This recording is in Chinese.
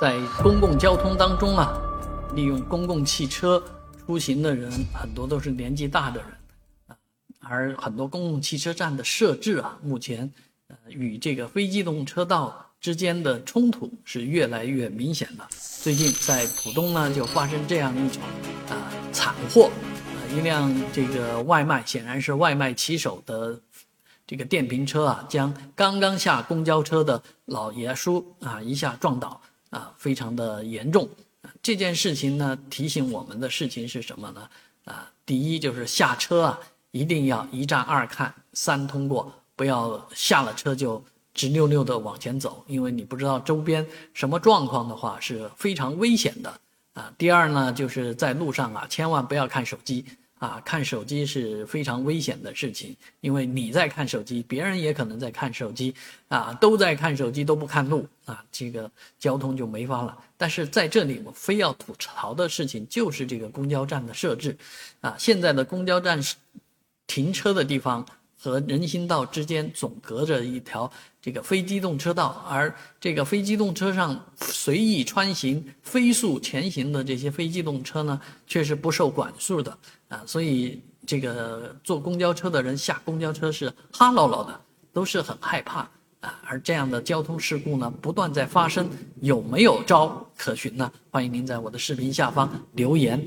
在公共交通当中啊，利用公共汽车出行的人很多都是年纪大的人啊，而很多公共汽车站的设置啊，目前呃与这个非机动车道之间的冲突是越来越明显的。最近在浦东呢，就发生这样一场啊惨祸啊，一辆这个外卖显然是外卖骑手的这个电瓶车啊，将刚刚下公交车的老爷叔啊一下撞倒。啊，非常的严重。这件事情呢，提醒我们的事情是什么呢？啊，第一就是下车啊，一定要一站二看三通过，不要下了车就直溜溜的往前走，因为你不知道周边什么状况的话是非常危险的。啊，第二呢，就是在路上啊，千万不要看手机。啊，看手机是非常危险的事情，因为你在看手机，别人也可能在看手机，啊，都在看手机都不看路，啊，这个交通就没法了。但是在这里，我非要吐槽的事情就是这个公交站的设置，啊，现在的公交站停车的地方。和人行道之间总隔着一条这个非机动车道，而这个非机动车上随意穿行、飞速前行的这些非机动车呢，却是不受管束的啊，所以这个坐公交车的人下公交车是哈唠唠的，都是很害怕啊。而这样的交通事故呢，不断在发生，有没有招可循呢？欢迎您在我的视频下方留言。